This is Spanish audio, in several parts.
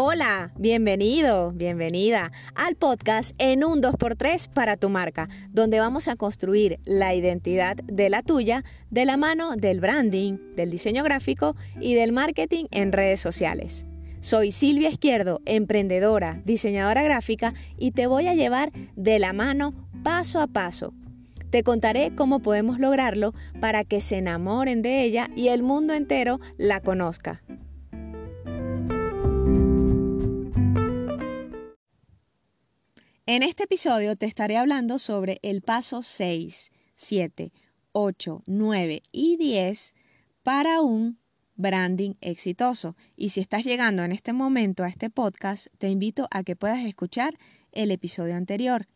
Hola, bienvenido, bienvenida al podcast en un 2x3 para tu marca, donde vamos a construir la identidad de la tuya de la mano del branding, del diseño gráfico y del marketing en redes sociales. Soy Silvia Izquierdo, emprendedora, diseñadora gráfica y te voy a llevar de la mano paso a paso. Te contaré cómo podemos lograrlo para que se enamoren de ella y el mundo entero la conozca. En este episodio te estaré hablando sobre el paso 6, 7, 8, 9 y 10 para un branding exitoso. Y si estás llegando en este momento a este podcast, te invito a que puedas escuchar el episodio anterior,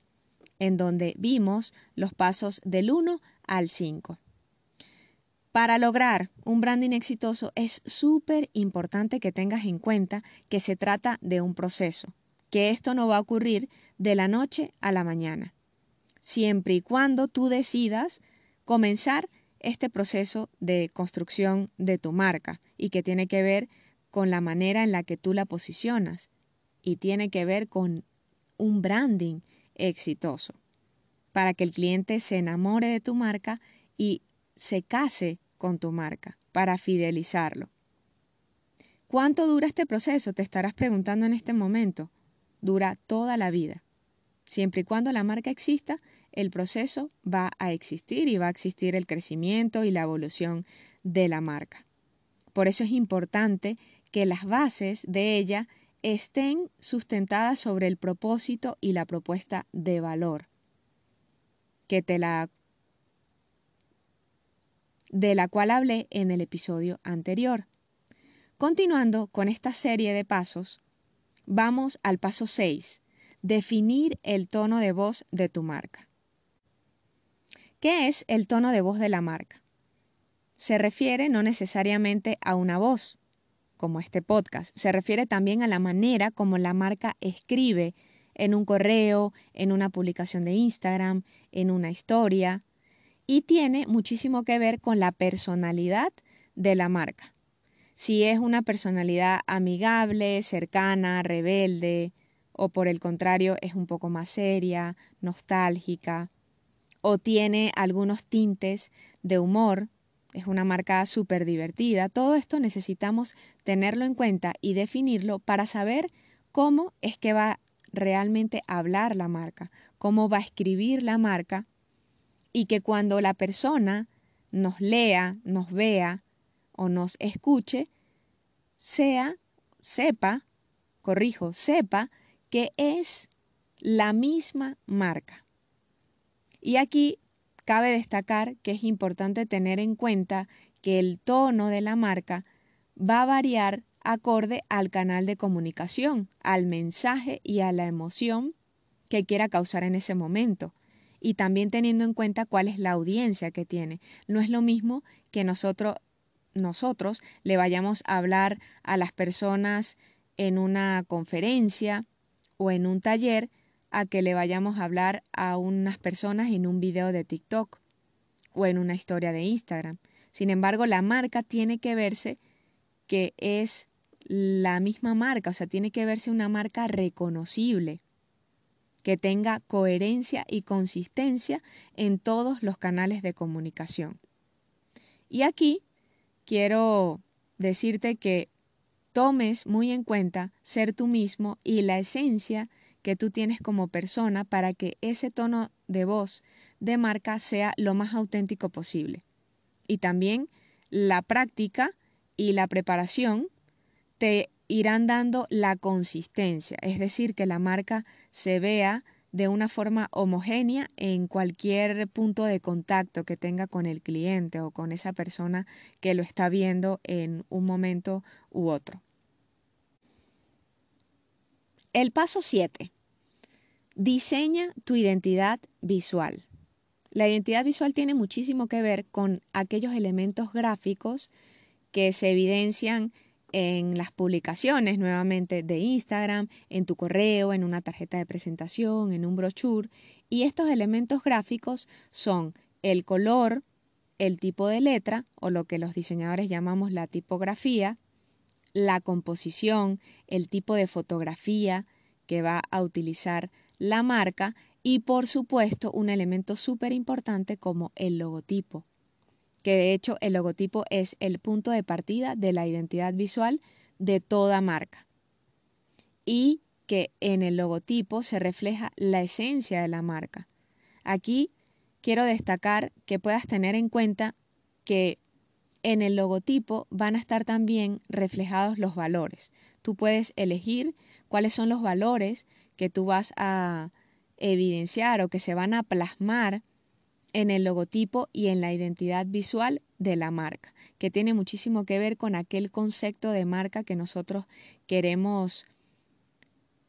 en donde vimos los pasos del 1 al 5. Para lograr un branding exitoso es súper importante que tengas en cuenta que se trata de un proceso que esto no va a ocurrir de la noche a la mañana, siempre y cuando tú decidas comenzar este proceso de construcción de tu marca y que tiene que ver con la manera en la que tú la posicionas y tiene que ver con un branding exitoso para que el cliente se enamore de tu marca y se case con tu marca para fidelizarlo. ¿Cuánto dura este proceso? Te estarás preguntando en este momento dura toda la vida. Siempre y cuando la marca exista, el proceso va a existir y va a existir el crecimiento y la evolución de la marca. Por eso es importante que las bases de ella estén sustentadas sobre el propósito y la propuesta de valor que te la de la cual hablé en el episodio anterior. Continuando con esta serie de pasos, Vamos al paso 6. Definir el tono de voz de tu marca. ¿Qué es el tono de voz de la marca? Se refiere no necesariamente a una voz, como este podcast, se refiere también a la manera como la marca escribe en un correo, en una publicación de Instagram, en una historia, y tiene muchísimo que ver con la personalidad de la marca si es una personalidad amigable, cercana, rebelde, o por el contrario es un poco más seria, nostálgica, o tiene algunos tintes de humor, es una marca súper divertida, todo esto necesitamos tenerlo en cuenta y definirlo para saber cómo es que va realmente a hablar la marca, cómo va a escribir la marca y que cuando la persona nos lea, nos vea, o nos escuche, sea, sepa, corrijo, sepa que es la misma marca. Y aquí cabe destacar que es importante tener en cuenta que el tono de la marca va a variar acorde al canal de comunicación, al mensaje y a la emoción que quiera causar en ese momento. Y también teniendo en cuenta cuál es la audiencia que tiene. No es lo mismo que nosotros nosotros le vayamos a hablar a las personas en una conferencia o en un taller a que le vayamos a hablar a unas personas en un video de TikTok o en una historia de Instagram. Sin embargo, la marca tiene que verse que es la misma marca, o sea, tiene que verse una marca reconocible, que tenga coherencia y consistencia en todos los canales de comunicación. Y aquí quiero decirte que tomes muy en cuenta ser tú mismo y la esencia que tú tienes como persona para que ese tono de voz de marca sea lo más auténtico posible. Y también la práctica y la preparación te irán dando la consistencia, es decir, que la marca se vea de una forma homogénea en cualquier punto de contacto que tenga con el cliente o con esa persona que lo está viendo en un momento u otro. El paso 7. Diseña tu identidad visual. La identidad visual tiene muchísimo que ver con aquellos elementos gráficos que se evidencian en las publicaciones nuevamente de Instagram, en tu correo, en una tarjeta de presentación, en un brochure. Y estos elementos gráficos son el color, el tipo de letra o lo que los diseñadores llamamos la tipografía, la composición, el tipo de fotografía que va a utilizar la marca y por supuesto un elemento súper importante como el logotipo, que de hecho el logotipo es el punto de partida de la identidad visual de toda marca y que en el logotipo se refleja la esencia de la marca. Aquí quiero destacar que puedas tener en cuenta que en el logotipo van a estar también reflejados los valores. Tú puedes elegir cuáles son los valores que tú vas a evidenciar o que se van a plasmar en el logotipo y en la identidad visual de la marca, que tiene muchísimo que ver con aquel concepto de marca que nosotros queremos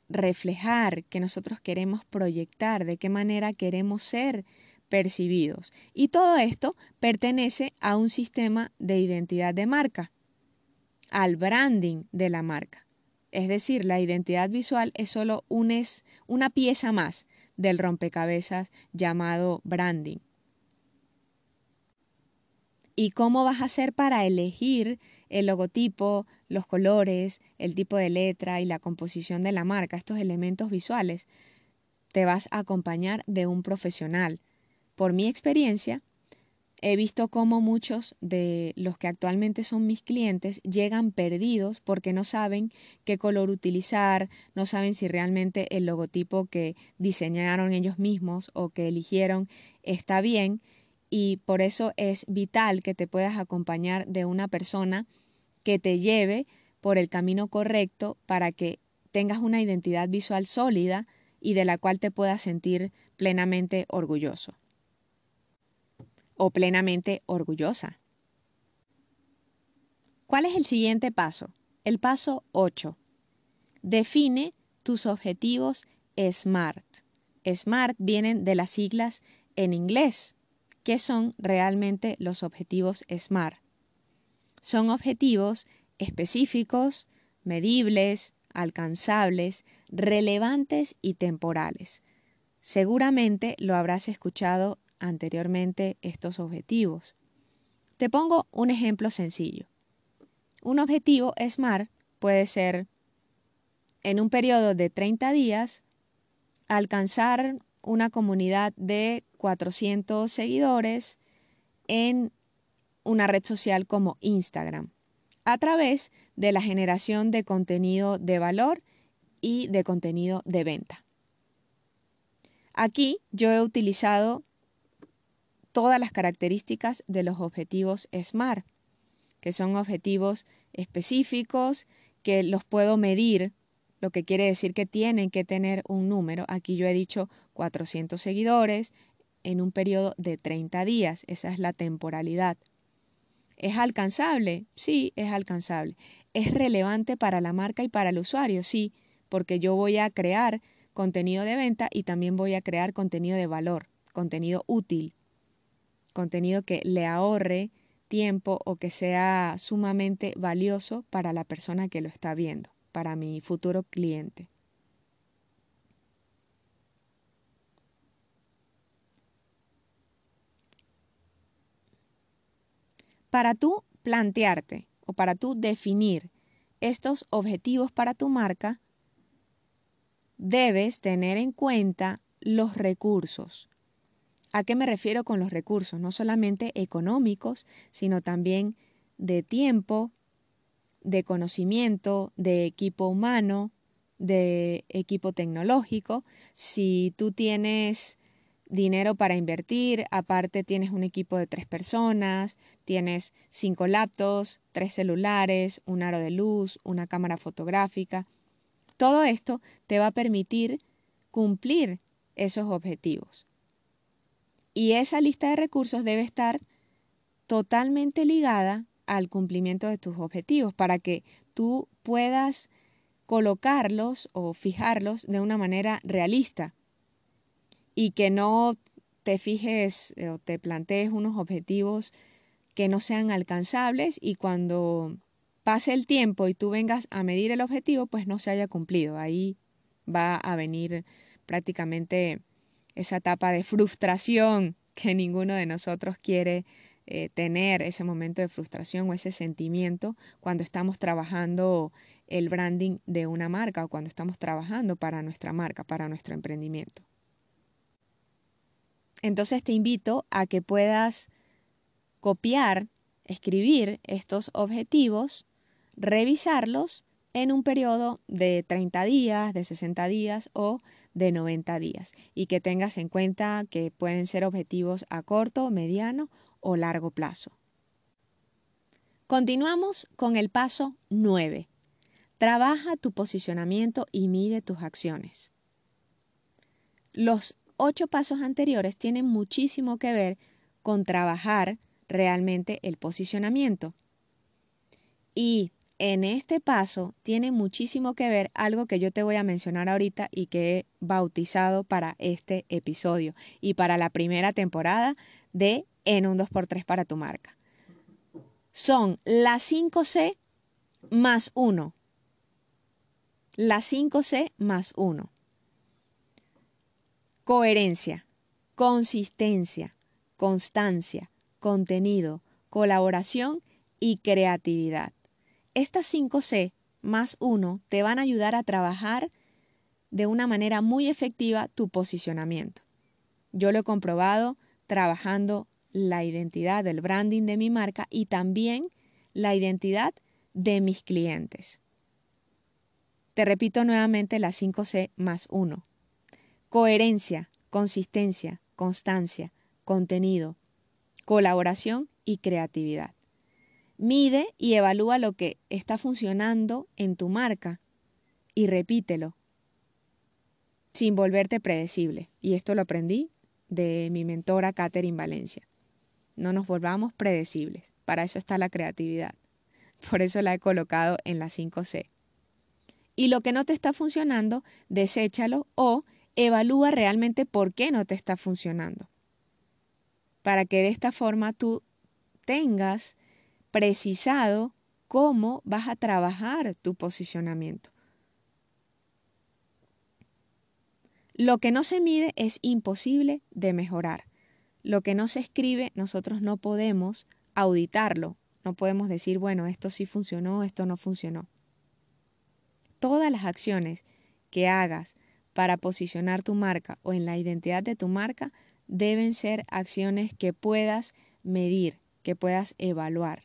reflejar, que nosotros queremos proyectar, de qué manera queremos ser percibidos. Y todo esto pertenece a un sistema de identidad de marca, al branding de la marca. Es decir, la identidad visual es solo un es, una pieza más del rompecabezas llamado branding. ¿Y cómo vas a hacer para elegir el logotipo, los colores, el tipo de letra y la composición de la marca, estos elementos visuales? Te vas a acompañar de un profesional. Por mi experiencia, he visto cómo muchos de los que actualmente son mis clientes llegan perdidos porque no saben qué color utilizar, no saben si realmente el logotipo que diseñaron ellos mismos o que eligieron está bien y por eso es vital que te puedas acompañar de una persona que te lleve por el camino correcto para que tengas una identidad visual sólida y de la cual te puedas sentir plenamente orgulloso o plenamente orgullosa. ¿Cuál es el siguiente paso? El paso 8. Define tus objetivos SMART. SMART vienen de las siglas en inglés. ¿Qué son realmente los objetivos SMART? Son objetivos específicos, medibles, alcanzables, relevantes y temporales. Seguramente lo habrás escuchado anteriormente estos objetivos. Te pongo un ejemplo sencillo. Un objetivo SMART puede ser en un periodo de 30 días alcanzar una comunidad de 400 seguidores en una red social como Instagram a través de la generación de contenido de valor y de contenido de venta. Aquí yo he utilizado todas las características de los objetivos SMART, que son objetivos específicos que los puedo medir, lo que quiere decir que tienen que tener un número. Aquí yo he dicho 400 seguidores en un periodo de 30 días, esa es la temporalidad. ¿Es alcanzable? Sí, es alcanzable. ¿Es relevante para la marca y para el usuario? Sí, porque yo voy a crear contenido de venta y también voy a crear contenido de valor, contenido útil contenido que le ahorre tiempo o que sea sumamente valioso para la persona que lo está viendo, para mi futuro cliente. Para tú plantearte o para tú definir estos objetivos para tu marca, debes tener en cuenta los recursos, ¿A qué me refiero con los recursos? No solamente económicos, sino también de tiempo, de conocimiento, de equipo humano, de equipo tecnológico. Si tú tienes dinero para invertir, aparte tienes un equipo de tres personas, tienes cinco laptops, tres celulares, un aro de luz, una cámara fotográfica. Todo esto te va a permitir cumplir esos objetivos. Y esa lista de recursos debe estar totalmente ligada al cumplimiento de tus objetivos para que tú puedas colocarlos o fijarlos de una manera realista y que no te fijes eh, o te plantees unos objetivos que no sean alcanzables y cuando pase el tiempo y tú vengas a medir el objetivo, pues no se haya cumplido. Ahí va a venir prácticamente esa etapa de frustración que ninguno de nosotros quiere eh, tener ese momento de frustración o ese sentimiento cuando estamos trabajando el branding de una marca o cuando estamos trabajando para nuestra marca, para nuestro emprendimiento. Entonces te invito a que puedas copiar, escribir estos objetivos, revisarlos en un periodo de 30 días, de 60 días o de 90 días y que tengas en cuenta que pueden ser objetivos a corto, mediano o largo plazo. Continuamos con el paso 9. Trabaja tu posicionamiento y mide tus acciones. Los ocho pasos anteriores tienen muchísimo que ver con trabajar realmente el posicionamiento. Y en este paso tiene muchísimo que ver algo que yo te voy a mencionar ahorita y que he bautizado para este episodio y para la primera temporada de En un 2x3 para tu marca. Son las 5C más 1. Las 5C más 1. Coherencia, consistencia, constancia, contenido, colaboración y creatividad. Estas 5C más 1 te van a ayudar a trabajar de una manera muy efectiva tu posicionamiento. Yo lo he comprobado trabajando la identidad del branding de mi marca y también la identidad de mis clientes. Te repito nuevamente las 5C más 1. Coherencia, consistencia, constancia, contenido, colaboración y creatividad. Mide y evalúa lo que está funcionando en tu marca y repítelo sin volverte predecible. Y esto lo aprendí de mi mentora Catherine Valencia. No nos volvamos predecibles. Para eso está la creatividad. Por eso la he colocado en la 5C. Y lo que no te está funcionando, deséchalo o evalúa realmente por qué no te está funcionando. Para que de esta forma tú tengas precisado cómo vas a trabajar tu posicionamiento. Lo que no se mide es imposible de mejorar. Lo que no se escribe, nosotros no podemos auditarlo. No podemos decir, bueno, esto sí funcionó, esto no funcionó. Todas las acciones que hagas para posicionar tu marca o en la identidad de tu marca deben ser acciones que puedas medir, que puedas evaluar.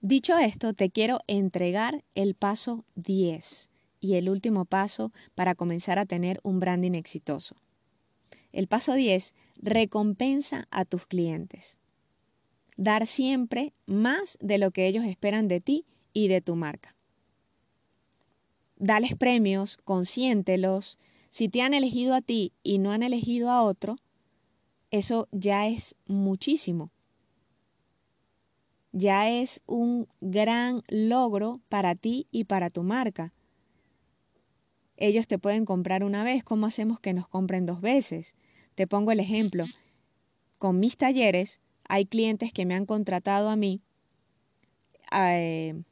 Dicho esto, te quiero entregar el paso 10 y el último paso para comenzar a tener un branding exitoso. El paso 10, recompensa a tus clientes. Dar siempre más de lo que ellos esperan de ti y de tu marca. Dales premios, consiéntelos. Si te han elegido a ti y no han elegido a otro, eso ya es muchísimo ya es un gran logro para ti y para tu marca. Ellos te pueden comprar una vez, ¿cómo hacemos que nos compren dos veces? Te pongo el ejemplo. Con mis talleres hay clientes que me han contratado a mí, eh,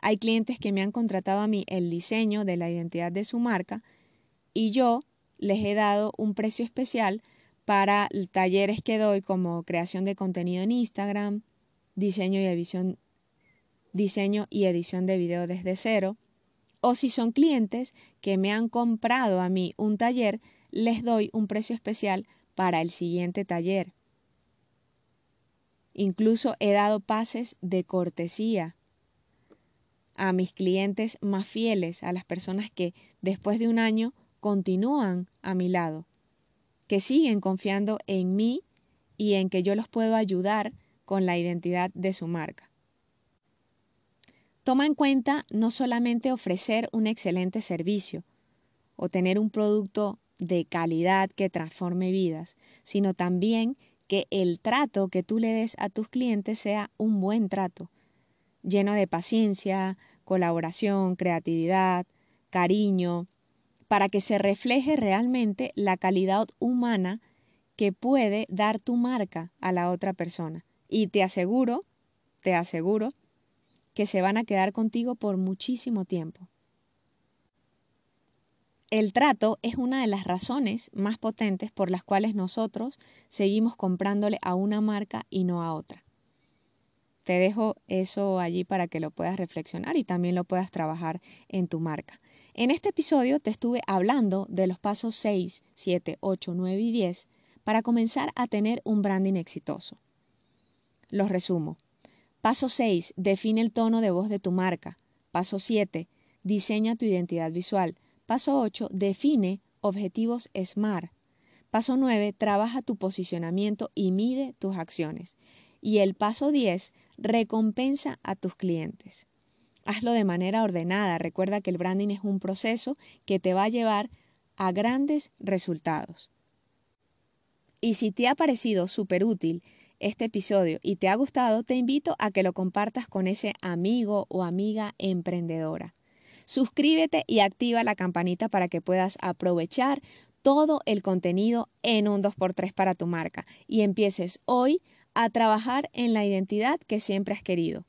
hay clientes que me han contratado a mí el diseño de la identidad de su marca y yo les he dado un precio especial para talleres que doy como creación de contenido en Instagram, diseño y edición, diseño y edición de video desde cero. O si son clientes que me han comprado a mí un taller, les doy un precio especial para el siguiente taller. Incluso he dado pases de cortesía a mis clientes más fieles, a las personas que después de un año continúan a mi lado, que siguen confiando en mí y en que yo los puedo ayudar con la identidad de su marca. Toma en cuenta no solamente ofrecer un excelente servicio o tener un producto de calidad que transforme vidas, sino también que el trato que tú le des a tus clientes sea un buen trato, lleno de paciencia, colaboración, creatividad, cariño, para que se refleje realmente la calidad humana que puede dar tu marca a la otra persona. Y te aseguro, te aseguro, que se van a quedar contigo por muchísimo tiempo. El trato es una de las razones más potentes por las cuales nosotros seguimos comprándole a una marca y no a otra. Te dejo eso allí para que lo puedas reflexionar y también lo puedas trabajar en tu marca. En este episodio te estuve hablando de los pasos 6, 7, 8, 9 y 10 para comenzar a tener un branding exitoso. Los resumo. Paso 6. Define el tono de voz de tu marca. Paso 7. Diseña tu identidad visual. Paso 8. Define objetivos SMART. Paso 9. Trabaja tu posicionamiento y mide tus acciones. Y el paso 10. Recompensa a tus clientes. Hazlo de manera ordenada. Recuerda que el branding es un proceso que te va a llevar a grandes resultados. Y si te ha parecido súper útil este episodio y te ha gustado, te invito a que lo compartas con ese amigo o amiga emprendedora. Suscríbete y activa la campanita para que puedas aprovechar todo el contenido en un 2x3 para tu marca y empieces hoy a trabajar en la identidad que siempre has querido.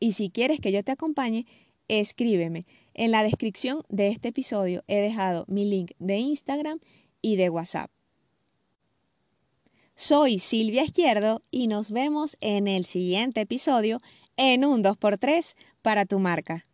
Y si quieres que yo te acompañe, escríbeme. En la descripción de este episodio he dejado mi link de Instagram y de WhatsApp. Soy Silvia Izquierdo y nos vemos en el siguiente episodio en un 2x3 para tu marca.